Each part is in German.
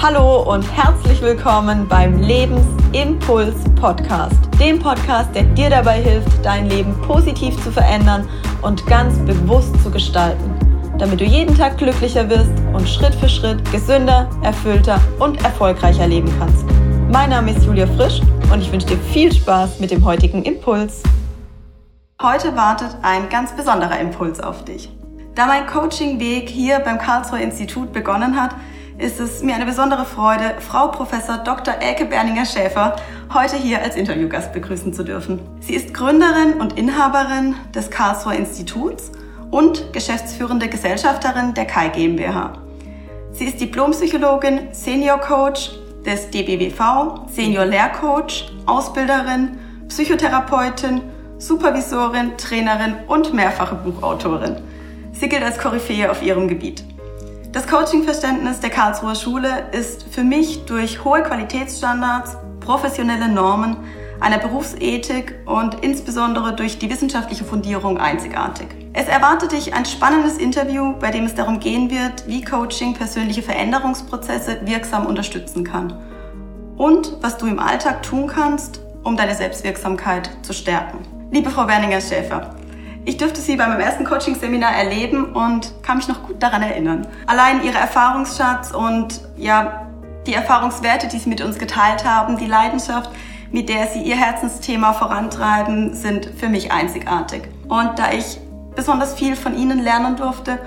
Hallo und herzlich willkommen beim Lebensimpuls Podcast, dem Podcast, der dir dabei hilft, dein Leben positiv zu verändern und ganz bewusst zu gestalten, damit du jeden Tag glücklicher wirst und Schritt für Schritt gesünder, erfüllter und erfolgreicher leben kannst. Mein Name ist Julia Frisch und ich wünsche dir viel Spaß mit dem heutigen Impuls. Heute wartet ein ganz besonderer Impuls auf dich. Da mein Coaching-Weg hier beim Karlsruher Institut begonnen hat, ist es mir eine besondere Freude, Frau Professor Dr. Elke Berninger-Schäfer heute hier als Interviewgast begrüßen zu dürfen. Sie ist Gründerin und Inhaberin des Karlsruher Instituts und geschäftsführende Gesellschafterin der Kai GmbH. Sie ist Diplompsychologin, Senior Coach des DBWV, Senior Lehrcoach, Ausbilderin, Psychotherapeutin, Supervisorin, Trainerin und mehrfache Buchautorin. Sie gilt als Koryphäe auf ihrem Gebiet. Das Coaching-Verständnis der Karlsruher Schule ist für mich durch hohe Qualitätsstandards, professionelle Normen, einer Berufsethik und insbesondere durch die wissenschaftliche Fundierung einzigartig. Es erwartet dich ein spannendes Interview, bei dem es darum gehen wird, wie Coaching persönliche Veränderungsprozesse wirksam unterstützen kann und was du im Alltag tun kannst, um deine Selbstwirksamkeit zu stärken. Liebe Frau Werninger-Schäfer, ich durfte sie bei meinem ersten Coaching-Seminar erleben und kann mich noch gut daran erinnern. Allein ihre Erfahrungsschatz und ja, die Erfahrungswerte, die sie mit uns geteilt haben, die Leidenschaft, mit der sie ihr Herzensthema vorantreiben, sind für mich einzigartig. Und da ich besonders viel von ihnen lernen durfte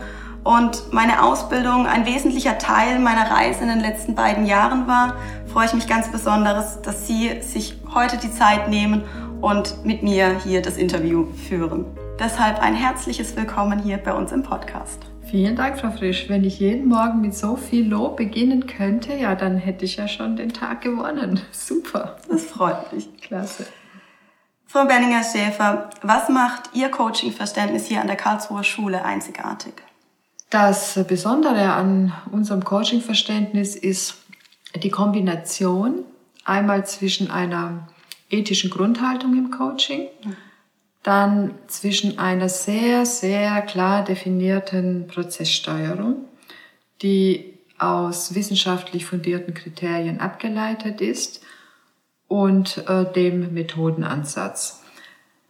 und meine Ausbildung ein wesentlicher Teil meiner Reise in den letzten beiden Jahren war, freue ich mich ganz besonders, dass Sie sich heute die Zeit nehmen und mit mir hier das Interview führen. Deshalb ein herzliches Willkommen hier bei uns im Podcast. Vielen Dank, Frau Frisch. Wenn ich jeden Morgen mit so viel Lob beginnen könnte, ja, dann hätte ich ja schon den Tag gewonnen. Super. Das freut mich. Klasse. Frau Benninger-Schäfer, was macht Ihr Coaching-Verständnis hier an der Karlsruher Schule einzigartig? Das Besondere an unserem Coaching-Verständnis ist die Kombination einmal zwischen einer ethischen Grundhaltung im Coaching, mhm dann zwischen einer sehr, sehr klar definierten Prozesssteuerung, die aus wissenschaftlich fundierten Kriterien abgeleitet ist, und äh, dem Methodenansatz.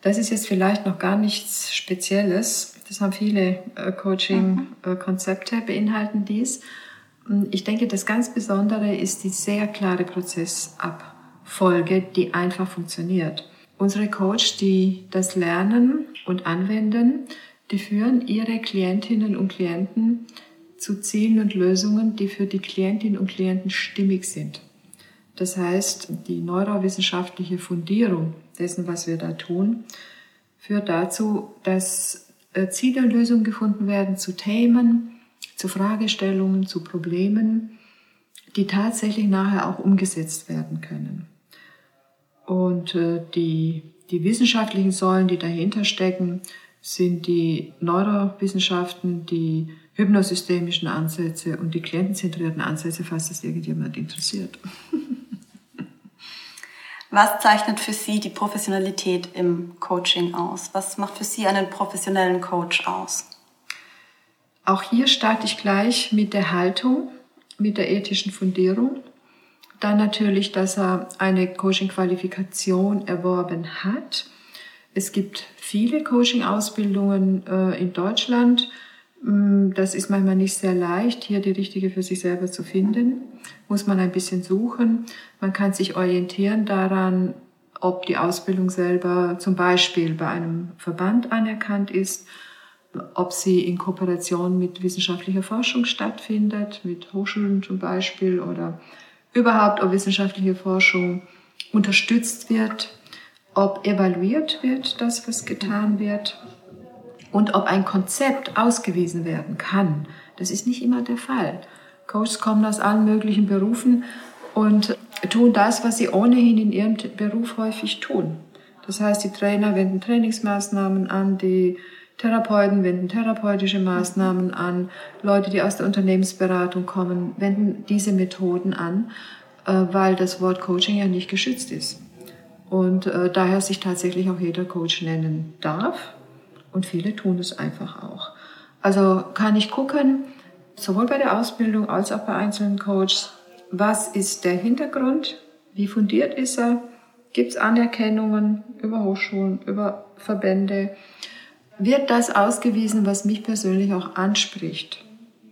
Das ist jetzt vielleicht noch gar nichts Spezielles. Das haben viele äh, Coaching-Konzepte, mhm. äh, beinhalten dies. Ich denke, das ganz Besondere ist die sehr klare Prozessabfolge, die einfach funktioniert. Unsere Coach, die das lernen und anwenden, die führen ihre Klientinnen und Klienten zu Zielen und Lösungen, die für die Klientinnen und Klienten stimmig sind. Das heißt, die neurowissenschaftliche Fundierung dessen, was wir da tun, führt dazu, dass äh, Ziele und Lösungen gefunden werden zu Themen, zu Fragestellungen, zu Problemen, die tatsächlich nachher auch umgesetzt werden können. Und äh, die, die wissenschaftlichen Säulen, die dahinter stecken, sind die Neurowissenschaften, die hypnosystemischen Ansätze und die klientenzentrierten Ansätze, falls das irgendjemand interessiert. Was zeichnet für Sie die Professionalität im Coaching aus? Was macht für Sie einen professionellen Coach aus? Auch hier starte ich gleich mit der Haltung, mit der ethischen Fundierung. Dann natürlich, dass er eine Coaching-Qualifikation erworben hat. Es gibt viele Coaching-Ausbildungen äh, in Deutschland. Mm, das ist manchmal nicht sehr leicht, hier die richtige für sich selber zu finden. Muss man ein bisschen suchen. Man kann sich orientieren daran, ob die Ausbildung selber zum Beispiel bei einem Verband anerkannt ist, ob sie in Kooperation mit wissenschaftlicher Forschung stattfindet, mit Hochschulen zum Beispiel oder überhaupt, ob wissenschaftliche Forschung unterstützt wird, ob evaluiert wird, das, was getan wird und ob ein Konzept ausgewiesen werden kann. Das ist nicht immer der Fall. Coaches kommen aus allen möglichen Berufen und tun das, was sie ohnehin in ihrem Beruf häufig tun. Das heißt, die Trainer wenden Trainingsmaßnahmen an, die Therapeuten wenden therapeutische Maßnahmen an, Leute, die aus der Unternehmensberatung kommen, wenden diese Methoden an, äh, weil das Wort Coaching ja nicht geschützt ist. Und äh, daher sich tatsächlich auch jeder Coach nennen darf. Und viele tun es einfach auch. Also kann ich gucken, sowohl bei der Ausbildung als auch bei einzelnen Coaches, was ist der Hintergrund, wie fundiert ist er, gibt es Anerkennungen über Hochschulen, über Verbände, wird das ausgewiesen, was mich persönlich auch anspricht.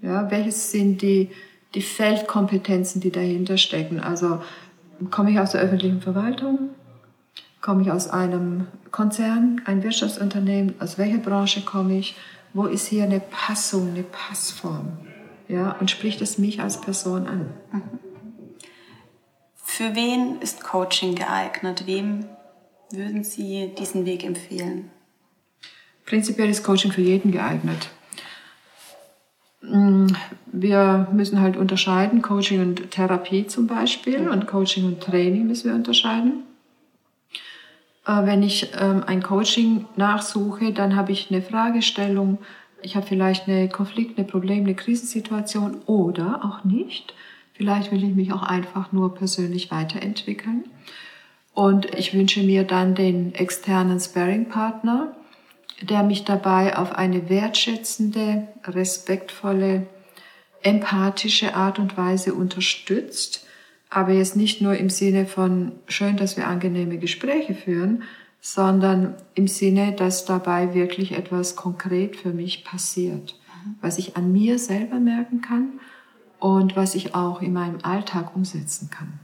Ja, welches sind die, die Feldkompetenzen, die dahinter stecken? Also komme ich aus der öffentlichen Verwaltung? Komme ich aus einem Konzern, ein Wirtschaftsunternehmen? Aus welcher Branche komme ich? Wo ist hier eine Passung, eine Passform? Ja, und spricht es mich als Person an? Für wen ist Coaching geeignet? Wem würden Sie diesen Weg empfehlen? Prinzipiell ist Coaching für jeden geeignet. Mm, wir müssen halt unterscheiden, Coaching und Therapie zum Beispiel und Coaching und Training müssen wir unterscheiden. Äh, wenn ich ähm, ein Coaching nachsuche, dann habe ich eine Fragestellung, ich habe vielleicht eine Konflikt, eine Problem, eine Krisensituation oder auch nicht. Vielleicht will ich mich auch einfach nur persönlich weiterentwickeln. Und ich wünsche mir dann den externen Sparring-Partner, der mich dabei auf eine wertschätzende, respektvolle, empathische Art und Weise unterstützt, aber jetzt nicht nur im Sinne von schön, dass wir angenehme Gespräche führen, sondern im Sinne, dass dabei wirklich etwas konkret für mich passiert, was ich an mir selber merken kann und was ich auch in meinem Alltag umsetzen kann.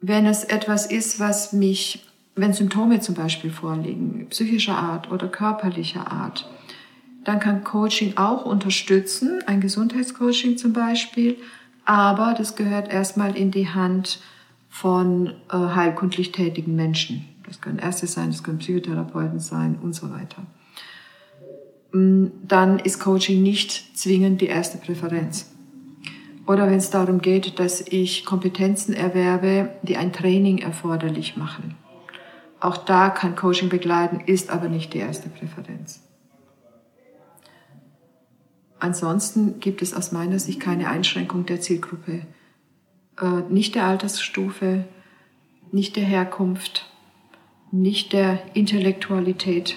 Wenn es etwas ist, was mich wenn Symptome zum Beispiel vorliegen, psychischer Art oder körperlicher Art, dann kann Coaching auch unterstützen, ein Gesundheitscoaching zum Beispiel, aber das gehört erstmal in die Hand von äh, heilkundlich tätigen Menschen. Das können Ärzte sein, das können Psychotherapeuten sein und so weiter. Mm, dann ist Coaching nicht zwingend die erste Präferenz. Oder wenn es darum geht, dass ich Kompetenzen erwerbe, die ein Training erforderlich machen. Auch da kann Coaching begleiten, ist aber nicht die erste Präferenz. Ansonsten gibt es aus meiner Sicht keine Einschränkung der Zielgruppe. Äh, nicht der Altersstufe, nicht der Herkunft, nicht der Intellektualität.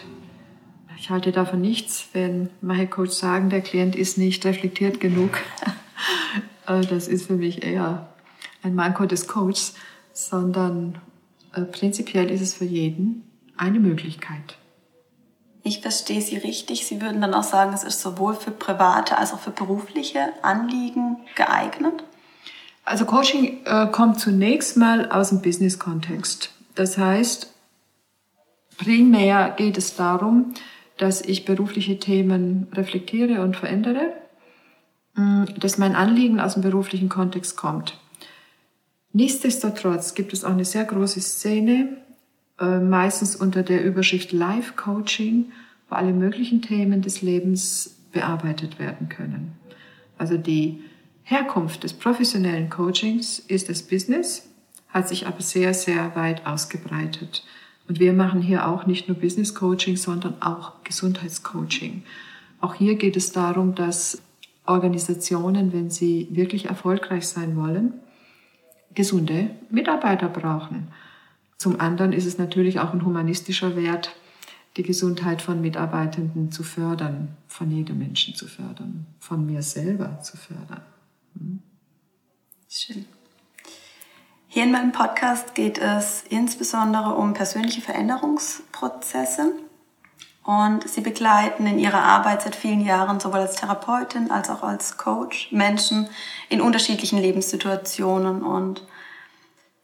Ich halte davon nichts, wenn meine Coach sagen, der Klient ist nicht reflektiert genug. Äh, das ist für mich eher ein Manko des Coaches, sondern prinzipiell ist es für jeden eine Möglichkeit. Ich verstehe Sie richtig. Sie würden dann auch sagen, es ist sowohl für private als auch für berufliche Anliegen geeignet? Also Coaching äh, kommt zunächst mal aus dem Business-Kontext. Das heißt, primär geht es darum, dass ich berufliche Themen reflektiere und verändere, mm, dass mein Anliegen aus dem beruflichen Kontext kommt. Nichtsdestotrotz gibt es auch eine sehr große Szene, äh, meistens unter der Überschrift Life Coaching, wo alle möglichen Themen des Lebens bearbeitet werden können. Also die Herkunft des professionellen Coachings ist das Business, hat sich aber sehr, sehr weit ausgebreitet. Und wir machen hier auch nicht nur Business Coaching, sondern auch Gesundheitscoaching. Auch hier geht es darum, dass Organisationen, wenn sie wirklich erfolgreich sein wollen, gesunde Mitarbeiter brauchen. Zum anderen ist es natürlich auch ein humanistischer Wert, die Gesundheit von Mitarbeitenden zu fördern, von jedem Menschen zu fördern, von mir selber zu fördern. Hm? Schön. Hier in meinem Podcast geht es insbesondere um persönliche Veränderungsprozesse. Und Sie begleiten in Ihrer Arbeit seit vielen Jahren sowohl als Therapeutin als auch als Coach Menschen in unterschiedlichen Lebenssituationen. Und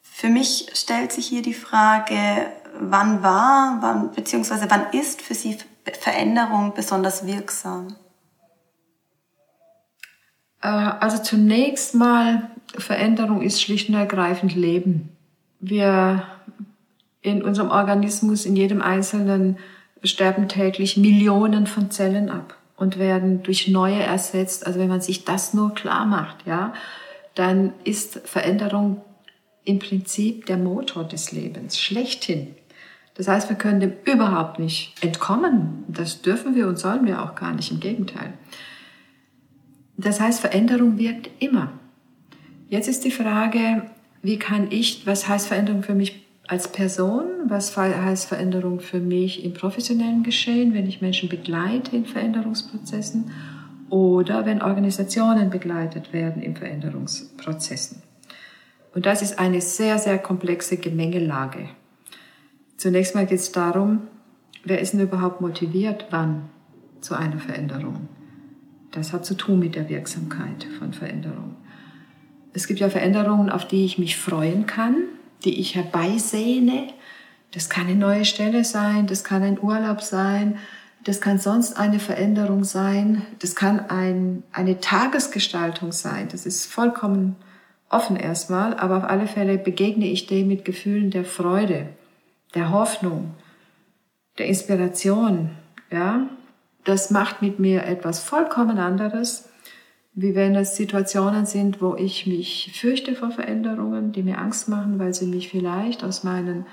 für mich stellt sich hier die Frage, wann war, wann, beziehungsweise wann ist für Sie Veränderung besonders wirksam? Äh, also zunächst mal, Veränderung ist schlicht und ergreifend Leben. Wir in unserem Organismus, in jedem Einzelnen, sterben täglich Millionen von Zellen ab und werden durch neue ersetzt. Also wenn man sich das nur klar macht, ja, dann ist Veränderung im Prinzip der Motor des Lebens, schlechthin. Das heißt, wir können dem überhaupt nicht entkommen. Das dürfen wir und sollen wir auch gar nicht, im Gegenteil. Das heißt, Veränderung wirkt immer. Jetzt ist die Frage, wie kann ich, was heißt Veränderung für mich als Person, was heißt Veränderung für mich im professionellen Geschehen, wenn ich Menschen begleite in Veränderungsprozessen oder wenn Organisationen begleitet werden in Veränderungsprozessen. Und das ist eine sehr, sehr komplexe Gemengelage. Zunächst mal geht es darum, wer ist denn überhaupt motiviert, wann zu einer Veränderung. Das hat zu tun mit der Wirksamkeit von Veränderung. Es gibt ja Veränderungen, auf die ich mich freuen kann, die ich herbeisehne. Das kann eine neue Stelle sein, das kann ein Urlaub sein, das kann sonst eine Veränderung sein, das kann ein, eine Tagesgestaltung sein. Das ist vollkommen offen erstmal, aber auf alle Fälle begegne ich dem mit Gefühlen der Freude, der Hoffnung, der Inspiration. Ja, das macht mit mir etwas vollkommen anderes, wie wenn es Situationen sind, wo ich mich fürchte vor Veränderungen, die mir Angst machen, weil sie mich vielleicht aus meinen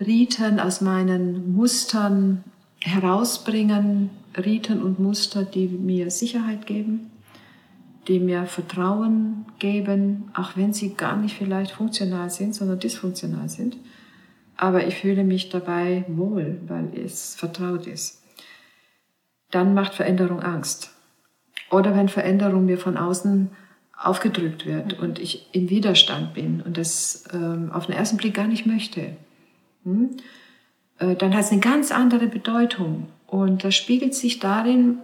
Riten, aus meinen Mustern herausbringen, Riten und Muster, die mir Sicherheit geben, die mir Vertrauen geben, auch wenn sie gar nicht vielleicht funktional sind, sondern dysfunktional sind. Aber ich fühle mich dabei wohl, weil es vertraut ist. Dann macht Veränderung Angst. Oder wenn Veränderung mir von außen aufgedrückt wird und ich im Widerstand bin und das ähm, auf den ersten Blick gar nicht möchte. Hm? Äh, dann hat es eine ganz andere Bedeutung. Und das spiegelt sich darin,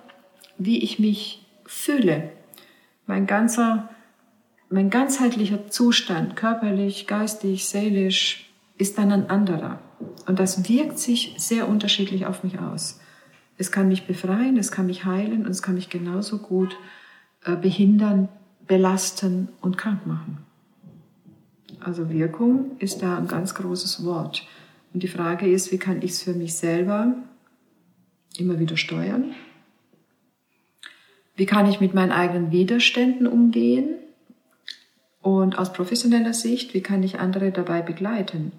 wie ich mich fühle. Mein ganzer, mein ganzheitlicher Zustand, körperlich, geistig, seelisch, ist dann ein anderer. Und das wirkt sich sehr unterschiedlich auf mich aus. Es kann mich befreien, es kann mich heilen und es kann mich genauso gut äh, behindern, belasten und krank machen. Also Wirkung ist da ein ganz großes Wort. Und die Frage ist, wie kann ich es für mich selber immer wieder steuern? Wie kann ich mit meinen eigenen Widerständen umgehen? Und aus professioneller Sicht, wie kann ich andere dabei begleiten,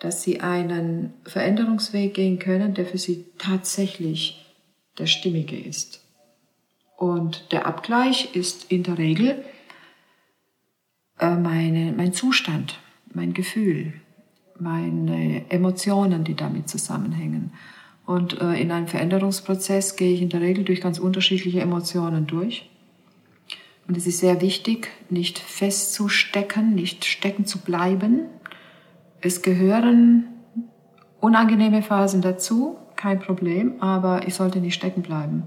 dass sie einen Veränderungsweg gehen können, der für sie tatsächlich der stimmige ist? Und der Abgleich ist in der Regel äh, meine, mein Zustand, mein Gefühl, meine Emotionen, die damit zusammenhängen. Und äh, in einem Veränderungsprozess gehe ich in der Regel durch ganz unterschiedliche Emotionen durch. Und es ist sehr wichtig, nicht festzustecken, nicht stecken zu bleiben. Es gehören unangenehme Phasen dazu, kein Problem, aber ich sollte nicht stecken bleiben,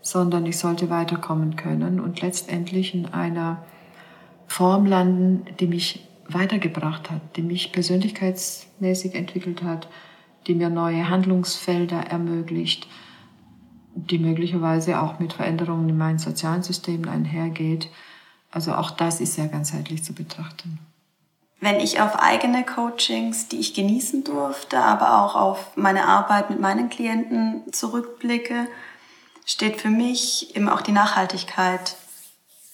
sondern ich sollte weiterkommen können und letztendlich in einer Form landen, die mich weitergebracht hat, die mich persönlichkeitsmäßig entwickelt hat, die mir neue Handlungsfelder ermöglicht, die möglicherweise auch mit Veränderungen in meinen sozialen Systemen einhergeht. Also auch das ist sehr ganzheitlich zu betrachten. Wenn ich auf eigene Coachings, die ich genießen durfte, aber auch auf meine Arbeit mit meinen Klienten zurückblicke, steht für mich eben auch die Nachhaltigkeit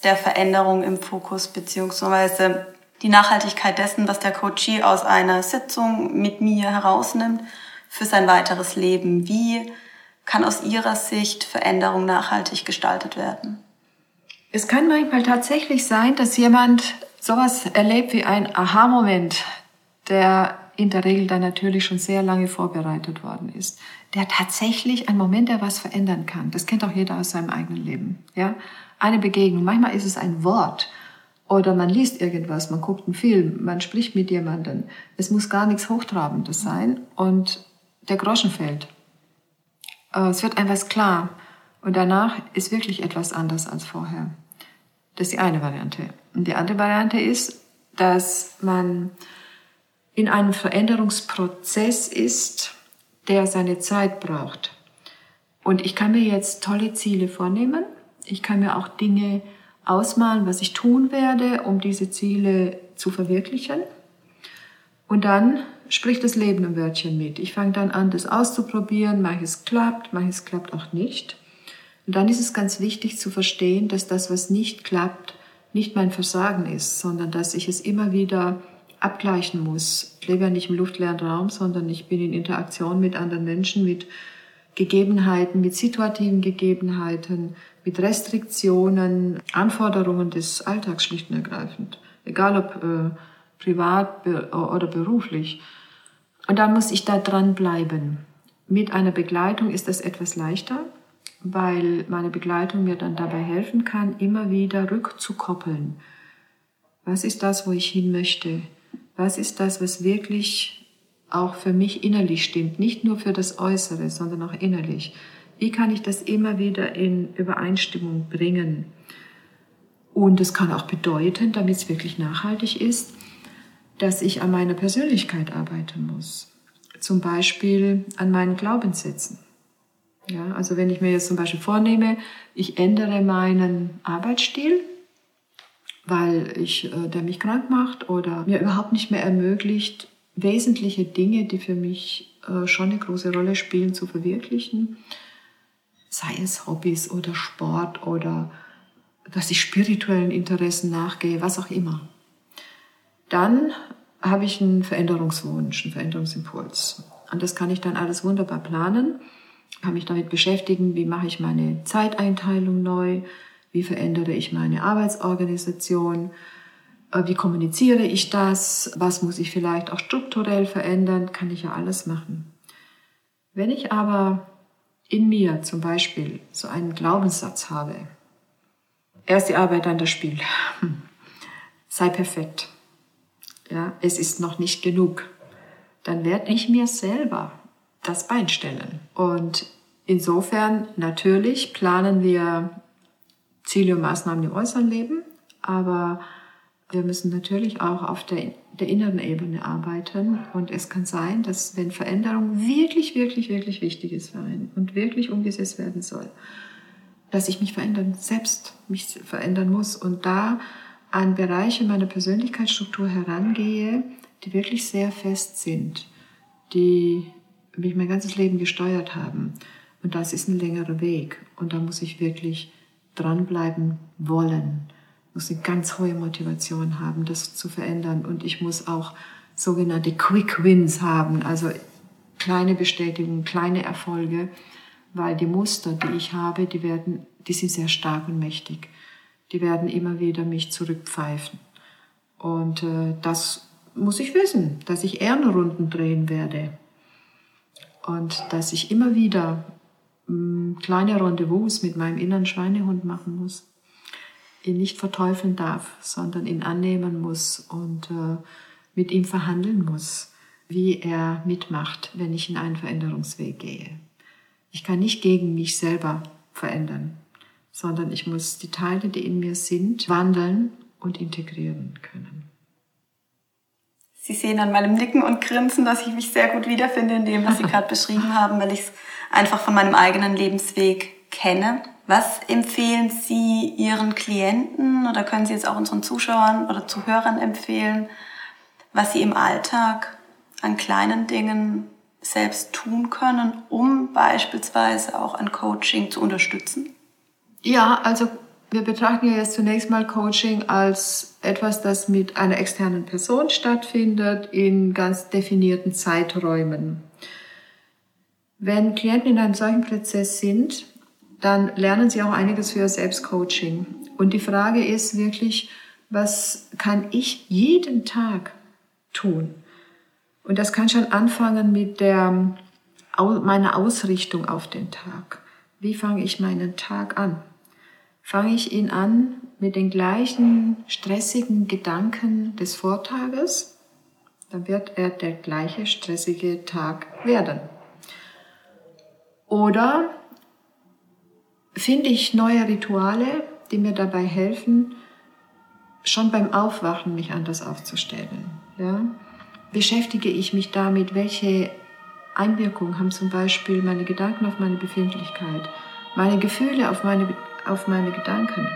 der Veränderung im Fokus, beziehungsweise die Nachhaltigkeit dessen, was der Coachee aus einer Sitzung mit mir herausnimmt für sein weiteres Leben. Wie kann aus Ihrer Sicht Veränderung nachhaltig gestaltet werden? Es kann manchmal tatsächlich sein, dass jemand sowas erlebt wie ein Aha-Moment, der in der Regel dann natürlich schon sehr lange vorbereitet worden ist. Der tatsächlich ein Moment, der was verändern kann. Das kennt auch jeder aus seinem eigenen Leben. Ja, eine Begegnung. Manchmal ist es ein Wort oder man liest irgendwas, man guckt einen Film, man spricht mit jemandem. Es muss gar nichts Hochtrabendes sein und der Groschen fällt. Äh, es wird etwas klar und danach ist wirklich etwas anders als vorher. Das ist die eine Variante. Und die andere Variante ist, dass man in einem Veränderungsprozess ist, der seine Zeit braucht. Und ich kann mir jetzt tolle Ziele vornehmen. Ich kann mir auch Dinge ausmalen, was ich tun werde, um diese Ziele zu verwirklichen. Und dann spricht das Leben ein Wörtchen mit. Ich fange dann an, das auszuprobieren. Manches klappt, manches klappt auch nicht. Und dann ist es ganz wichtig zu verstehen, dass das, was nicht klappt, nicht mein Versagen ist, sondern dass ich es immer wieder abgleichen muss. Ich lebe ja nicht im luftleeren Raum, sondern ich bin in Interaktion mit anderen Menschen, mit Gegebenheiten, mit situativen Gegebenheiten, mit Restriktionen, Anforderungen des Alltags schlicht und ergreifend, egal ob äh, privat be oder beruflich. Und dann muss ich da dran bleiben. Mit einer Begleitung ist das etwas leichter, weil meine Begleitung mir dann dabei helfen kann, immer wieder rückzukoppeln. Was ist das, wo ich hin möchte? Was ist das, was wirklich auch für mich innerlich stimmt? Nicht nur für das Äußere, sondern auch innerlich. Wie kann ich das immer wieder in Übereinstimmung bringen? Und es kann auch bedeuten, damit es wirklich nachhaltig ist, dass ich an meiner Persönlichkeit arbeiten muss. Zum Beispiel an meinen Glaubenssätzen. Ja, also wenn ich mir jetzt zum Beispiel vornehme, ich ändere meinen Arbeitsstil, weil ich, äh, der mich krank macht oder mir überhaupt nicht mehr ermöglicht, wesentliche Dinge, die für mich äh, schon eine große Rolle spielen, zu verwirklichen, sei es Hobbys oder Sport oder dass ich spirituellen Interessen nachgehe, was auch immer. Dann habe ich einen Veränderungswunsch, einen Veränderungsimpuls. Und das kann ich dann alles wunderbar planen, kann mich damit beschäftigen, wie mache ich meine Zeiteinteilung neu, wie verändere ich meine Arbeitsorganisation, äh, wie kommuniziere ich das, was muss ich vielleicht auch strukturell verändern, kann ich ja alles machen. Wenn ich aber in mir zum Beispiel so einen Glaubenssatz habe, erst die Arbeit, dann das Spiel, sei perfekt, ja, es ist noch nicht genug, dann werde ich mir selber das Bein stellen. Und insofern natürlich planen wir Ziele und Maßnahmen im äußeren Leben, aber wir müssen natürlich auch auf der, der inneren Ebene arbeiten. Und es kann sein, dass wenn Veränderung wirklich, wirklich, wirklich wichtig ist für einen und wirklich umgesetzt werden soll, dass ich mich verändern, selbst mich verändern muss und da an Bereiche meiner Persönlichkeitsstruktur herangehe, die wirklich sehr fest sind, die mich mein ganzes Leben gesteuert haben. Und das ist ein längerer Weg. Und da muss ich wirklich dranbleiben wollen. Muss eine ganz hohe Motivation haben, das zu verändern. Und ich muss auch sogenannte Quick Wins haben, also kleine Bestätigungen, kleine Erfolge, weil die Muster, die ich habe, die werden, die sind sehr stark und mächtig die werden immer wieder mich zurückpfeifen. Und äh, das muss ich wissen, dass ich Ehrenrunden drehen werde und dass ich immer wieder mh, hm, kleine Rendezvous mit meinem inneren Schweinehund machen muss, ihn nicht verteufeln darf, sondern ihn annehmen muss und äh, mit ihm verhandeln muss, wie er mitmacht, wenn ich in einen Veränderungsweg gehe. Ich kann nicht gegen mich selber verändern sondern ich muss die Teile, die in mir sind, wandeln und integrieren können. Sie sehen an meinem Nicken und Grinsen, dass ich mich sehr gut wiederfinde in dem, was Sie gerade beschrieben haben, weil ich es einfach von meinem eigenen Lebensweg kenne. Was empfehlen Sie Ihren Klienten oder können Sie jetzt auch unseren Zuschauern oder Zuhörern empfehlen, was sie im Alltag an kleinen Dingen selbst tun können, um beispielsweise auch ein Coaching zu unterstützen? Ja, also wir betrachten ja jetzt zunächst mal Coaching als etwas, das mit einer externen Person stattfindet, in ganz definierten Zeiträumen. Wenn Klienten in einem solchen Prozess sind, dann lernen sie auch einiges für ihr Selbstcoaching. Und die Frage ist wirklich, was kann ich jeden Tag tun? Und das kann schon anfangen mit der, meiner Ausrichtung auf den Tag. Wie fange ich meinen Tag an? Fange ich ihn an mit den gleichen stressigen Gedanken des Vortages, dann wird er der gleiche stressige Tag werden. Oder finde ich neue Rituale, die mir dabei helfen, schon beim Aufwachen mich anders aufzustellen. Ja? Beschäftige ich mich damit, welche Einwirkung haben zum Beispiel meine Gedanken auf meine Befindlichkeit, meine Gefühle auf meine auf meine Gedanken,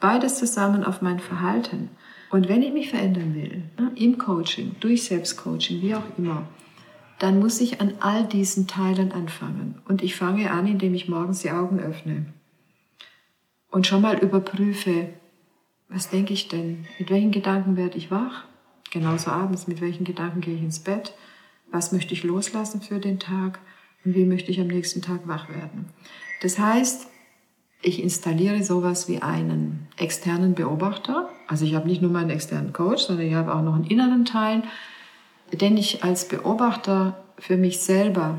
beides zusammen auf mein Verhalten. Und wenn ich mich verändern will, ne, im Coaching, durch Selbstcoaching, wie auch immer, dann muss ich an all diesen Teilen anfangen. Und ich fange an, indem ich morgens die Augen öffne und schon mal überprüfe, was denke ich denn? Mit welchen Gedanken werde ich wach? Genauso abends, mit welchen Gedanken gehe ich ins Bett? Was möchte ich loslassen für den Tag? Und wie möchte ich am nächsten Tag wach werden? Das heißt, ich installiere sowas wie einen externen Beobachter. Also ich habe nicht nur meinen externen Coach, sondern ich habe auch noch einen inneren Teil, den ich als Beobachter für mich selber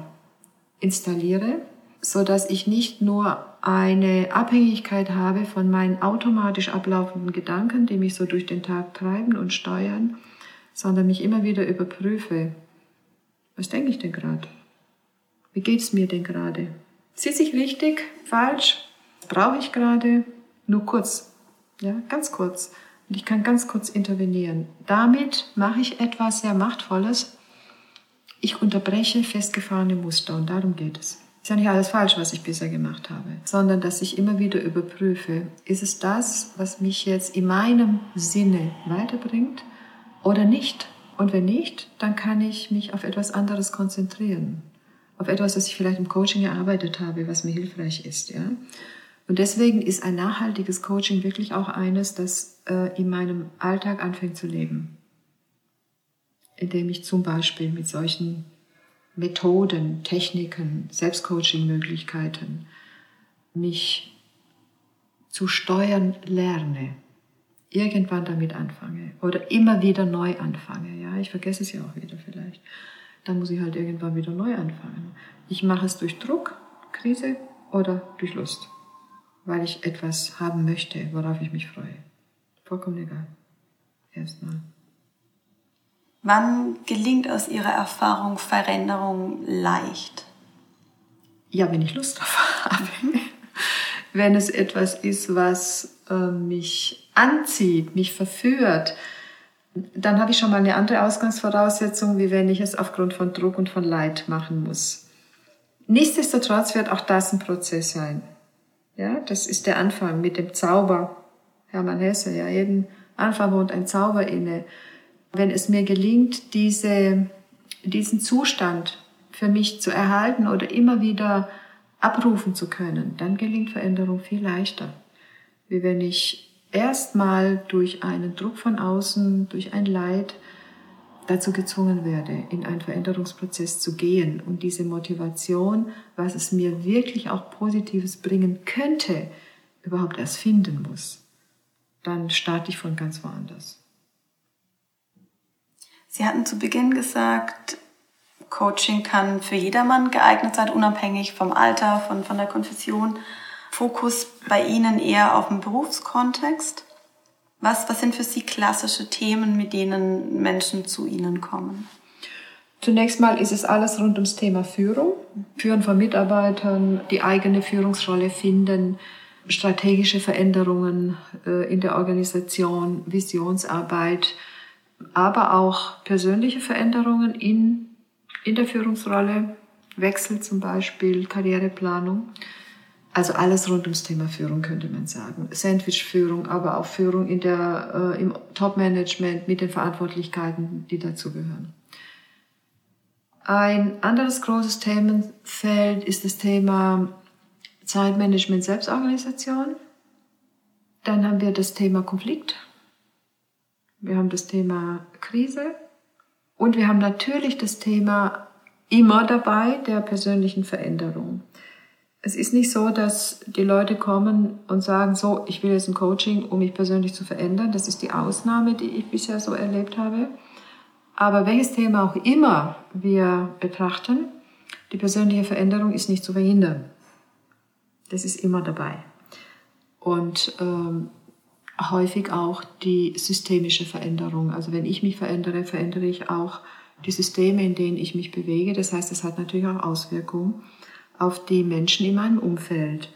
installiere, so dass ich nicht nur eine Abhängigkeit habe von meinen automatisch ablaufenden Gedanken, die mich so durch den Tag treiben und steuern, sondern mich immer wieder überprüfe, was denke ich denn gerade? Wie geht es mir denn gerade? Sitze ich richtig? Falsch? Brauche ich gerade? Nur kurz. Ja, ganz kurz. Und ich kann ganz kurz intervenieren. Damit mache ich etwas sehr Machtvolles. Ich unterbreche festgefahrene Muster und darum geht es. Ist ja nicht alles falsch, was ich bisher gemacht habe, sondern dass ich immer wieder überprüfe, ist es das, was mich jetzt in meinem Sinne weiterbringt oder nicht? Und wenn nicht, dann kann ich mich auf etwas anderes konzentrieren. Auf etwas, was ich vielleicht im Coaching erarbeitet habe, was mir hilfreich ist, ja. Und deswegen ist ein nachhaltiges Coaching wirklich auch eines, das äh, in meinem Alltag anfängt zu leben. Indem ich zum Beispiel mit solchen Methoden, Techniken, Selbstcoaching-Möglichkeiten mich zu steuern lerne, irgendwann damit anfange oder immer wieder neu anfange. Ja, ich vergesse es ja auch wieder vielleicht. Dann muss ich halt irgendwann wieder neu anfangen. Ich mache es durch Druck, Krise oder durch Lust weil ich etwas haben möchte, worauf ich mich freue. Vollkommen egal. Erstmal. Wann gelingt aus Ihrer Erfahrung Veränderung leicht? Ja, wenn ich Lust drauf habe. wenn es etwas ist, was äh, mich anzieht, mich verführt, dann habe ich schon mal eine andere Ausgangsvoraussetzung, wie wenn ich es aufgrund von Druck und von Leid machen muss. Nichtsdestotrotz wird auch das ein Prozess sein. Ja, das ist der Anfang mit dem Zauber. Hermann Hesse, ja, jeden Anfang wohnt ein Zauber inne. Wenn es mir gelingt, diese, diesen Zustand für mich zu erhalten oder immer wieder abrufen zu können, dann gelingt Veränderung viel leichter. Wie wenn ich erstmal durch einen Druck von außen, durch ein Leid dazu gezwungen werde, in einen Veränderungsprozess zu gehen und diese Motivation, was es mir wirklich auch Positives bringen könnte, überhaupt erst finden muss, dann starte ich von ganz woanders. Sie hatten zu Beginn gesagt, Coaching kann für jedermann geeignet sein, unabhängig vom Alter, von, von der Konfession. Fokus bei Ihnen eher auf den Berufskontext. Was, was sind für Sie klassische Themen, mit denen Menschen zu Ihnen kommen? Zunächst mal ist es alles rund ums Thema Führung. Führen von Mitarbeitern, die eigene Führungsrolle finden, strategische Veränderungen äh, in der Organisation, Visionsarbeit, aber auch persönliche Veränderungen in, in der Führungsrolle, Wechsel zum Beispiel, Karriereplanung. Also alles rund ums Thema Führung könnte man sagen. Sandwich-Führung, aber auch Führung in der, äh, im Top-Management mit den Verantwortlichkeiten, die dazugehören. Ein anderes großes Themenfeld ist das Thema Zeitmanagement, Selbstorganisation. Dann haben wir das Thema Konflikt. Wir haben das Thema Krise. Und wir haben natürlich das Thema immer dabei der persönlichen Veränderung es ist nicht so, dass die Leute kommen und sagen, so, ich will jetzt ein Coaching, um mich persönlich zu verändern. Das ist die Ausnahme, die ich bisher so erlebt habe. Aber welches Thema auch immer wir betrachten, die persönliche Veränderung ist nicht zu verhindern. Das ist immer dabei. Und ähm, häufig auch die systemische Veränderung. Also wenn ich mich verändere, verändere ich auch die Systeme, in denen ich mich bewege. Das heißt, es hat natürlich auch Auswirkungen auf die Menschen in meinem Umfeld.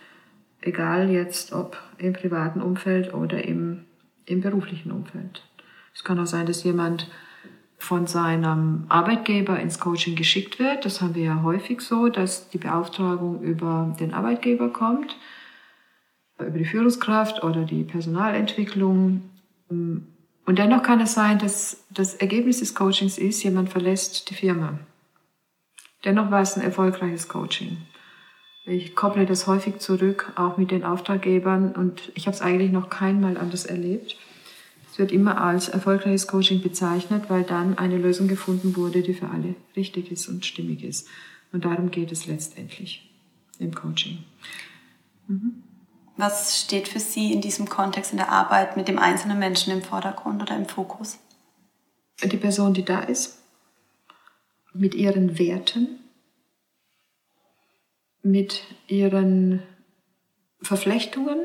Egal jetzt, ob im privaten Umfeld oder im, im beruflichen Umfeld. Es kann auch sein, dass jemand von seinem Arbeitgeber ins Coaching geschickt wird. Das haben wir ja häufig so, dass die Beauftragung über den Arbeitgeber kommt, über die Führungskraft oder die Personalentwicklung. Und dennoch kann es sein, dass das Ergebnis des Coachings ist, jemand verlässt die Firma. Dennoch war es ein erfolgreiches Coaching. Ich kopple das häufig zurück, auch mit den Auftraggebern, und ich habe es eigentlich noch keinmal anders erlebt. Es wird immer als erfolgreiches Coaching bezeichnet, weil dann eine Lösung gefunden wurde, die für alle richtig ist und stimmig ist. Und darum geht es letztendlich im Coaching. Mhm. Was steht für Sie in diesem Kontext in der Arbeit mit dem einzelnen Menschen im Vordergrund oder im Fokus? Die Person, die da ist, mit ihren Werten, mit ihren Verflechtungen,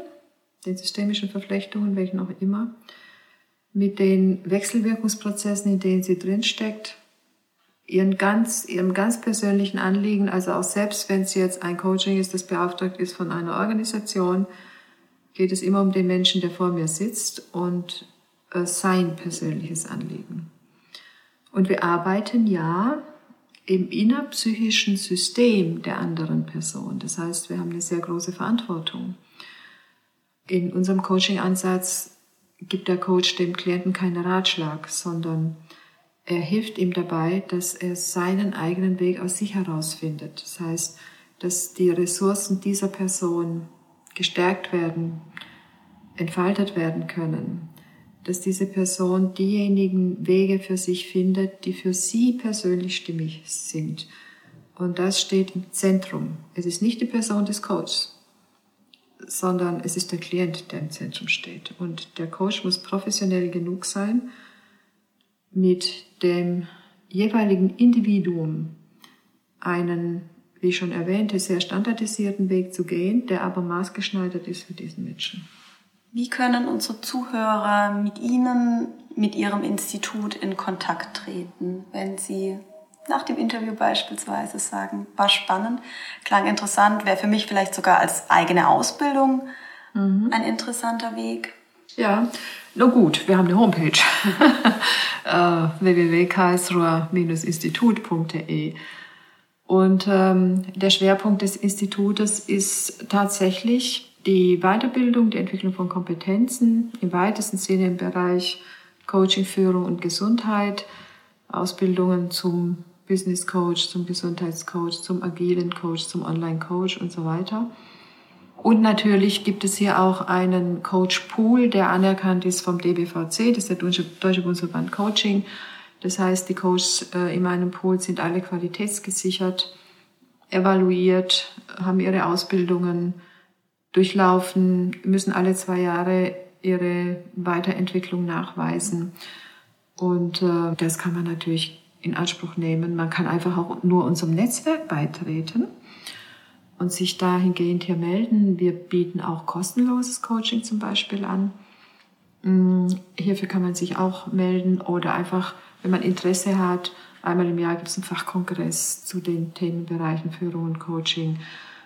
den systemischen Verflechtungen, welchen auch immer, mit den Wechselwirkungsprozessen, in denen sie drinsteckt, ihren ganz, ihrem ganz persönlichen Anliegen, also auch selbst wenn es jetzt ein Coaching ist, das beauftragt ist von einer Organisation, geht es immer um den Menschen, der vor mir sitzt und äh, sein persönliches Anliegen. Und wir arbeiten ja im innerpsychischen System der anderen Person. Das heißt, wir haben eine sehr große Verantwortung. In unserem Coaching-Ansatz gibt der Coach dem Klienten keinen Ratschlag, sondern er hilft ihm dabei, dass er seinen eigenen Weg aus sich herausfindet. Das heißt, dass die Ressourcen dieser Person gestärkt werden, entfaltet werden können, dass diese Person diejenigen Wege für sich findet, die für sie persönlich stimmig sind. Und das steht im Zentrum. Es ist nicht die Person des Coaches, sondern es ist der Klient, der im Zentrum steht. Und der Coach muss professionell genug sein, mit dem jeweiligen Individuum einen, wie schon erwähnte, sehr standardisierten Weg zu gehen, der aber maßgeschneidert ist für diesen Menschen. Wie können unsere Zuhörer mit Ihnen, mit Ihrem Institut in Kontakt treten, wenn Sie nach dem Interview beispielsweise sagen, war spannend, klang interessant, wäre für mich vielleicht sogar als eigene Ausbildung mhm. ein interessanter Weg? Ja, na gut, wir haben eine Homepage äh, www.karlsruher-institut.de und ähm, der Schwerpunkt des Institutes ist tatsächlich die Weiterbildung, die Entwicklung von Kompetenzen im weitesten Sinne im Bereich Coaching, Führung und Gesundheit, Ausbildungen zum Business Coach, zum Gesundheitscoach, zum agilen Coach, zum Online Coach und so weiter. Und natürlich gibt es hier auch einen Coach Pool, der anerkannt ist vom DBVC, das ist der Deutsche, Bundesverband Coaching. Das heißt, die Coaches äh, in meinem Pool sind alle qualitätsgesichert, evaluiert, haben ihre Ausbildungen durchlaufen, müssen alle zwei Jahre ihre Weiterentwicklung nachweisen. Und äh, das kann man natürlich in Anspruch nehmen. Man kann einfach auch nur unserem Netzwerk beitreten und sich dahingehend hier melden. Wir bieten auch kostenloses Coaching zum Beispiel an. Mm, hierfür kann man sich auch melden oder einfach, wenn man Interesse hat, einmal im Jahr gibt es einen Fachkongress zu den Themenbereichen Führung und Coaching.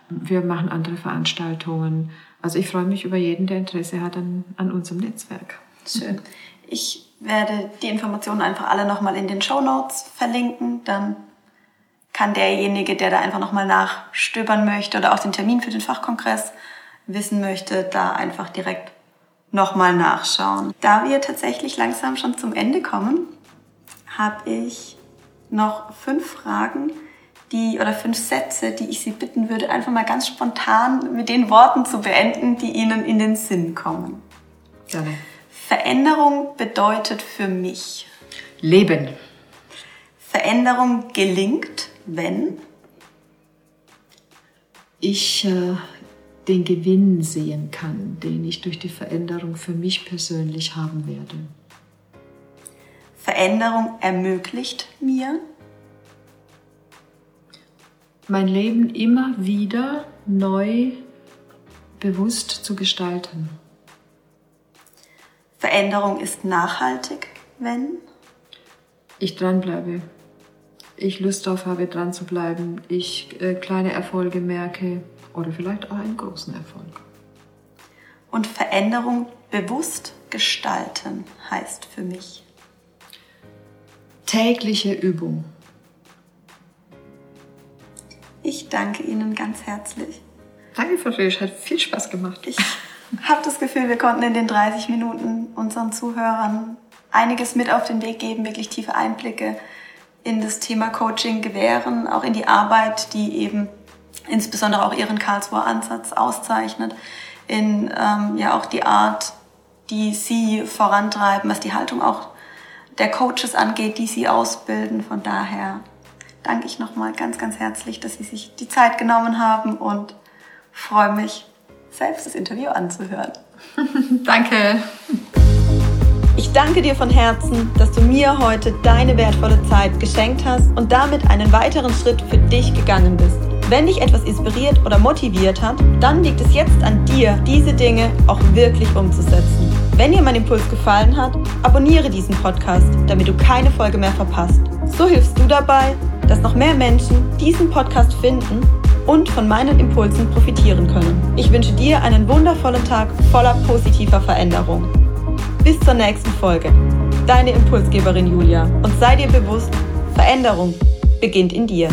Wir machen andere Veranstaltungen. Also ich freue mich über jeden, der Interesse hat an, an unserem Netzwerk. Schön. Ich werde die Informationen einfach alle nochmal in den Show Notes verlinken. Dann kann derjenige, der da einfach nochmal nachstöbern möchte oder auch den Termin für den Fachkongress wissen möchte, da einfach direkt nochmal nachschauen. Da wir tatsächlich langsam schon zum Ende kommen, habe ich noch fünf Fragen, die oder fünf Sätze, die ich Sie bitten würde, einfach mal ganz spontan mit den Worten zu beenden, die Ihnen in den Sinn kommen. Gerne. Veränderung bedeutet für mich Leben. Veränderung gelingt, wenn ich äh, den Gewinn sehen kann, den ich durch die Veränderung für mich persönlich haben werde. Veränderung ermöglicht mir mein Leben immer wieder neu bewusst zu gestalten. Veränderung ist nachhaltig, wenn ich dranbleibe. Ich Lust darauf habe, dran zu bleiben. Ich äh, kleine Erfolge merke oder vielleicht auch einen großen Erfolg. Und Veränderung bewusst gestalten heißt für mich tägliche Übung. Ich danke Ihnen ganz herzlich. Danke, Frau Frisch. Hat viel Spaß gemacht. Ich habe das Gefühl, wir konnten in den 30 Minuten unseren Zuhörern einiges mit auf den Weg geben, wirklich tiefe Einblicke in das Thema Coaching gewähren, auch in die Arbeit, die eben insbesondere auch Ihren Karlsruher Ansatz auszeichnet, in ähm, ja auch die Art, die Sie vorantreiben, was die Haltung auch der Coaches angeht, die Sie ausbilden. Von daher danke ich nochmal ganz, ganz herzlich, dass Sie sich die Zeit genommen haben und freue mich, selbst das Interview anzuhören. danke. Ich danke dir von Herzen, dass du mir heute deine wertvolle Zeit geschenkt hast und damit einen weiteren Schritt für dich gegangen bist. Wenn dich etwas inspiriert oder motiviert hat, dann liegt es jetzt an dir, diese Dinge auch wirklich umzusetzen. Wenn dir mein Impuls gefallen hat, abonniere diesen Podcast, damit du keine Folge mehr verpasst. So hilfst du dabei, dass noch mehr Menschen diesen Podcast finden und von meinen Impulsen profitieren können. Ich wünsche dir einen wundervollen Tag voller positiver Veränderung. Bis zur nächsten Folge. Deine Impulsgeberin Julia. Und sei dir bewusst, Veränderung beginnt in dir.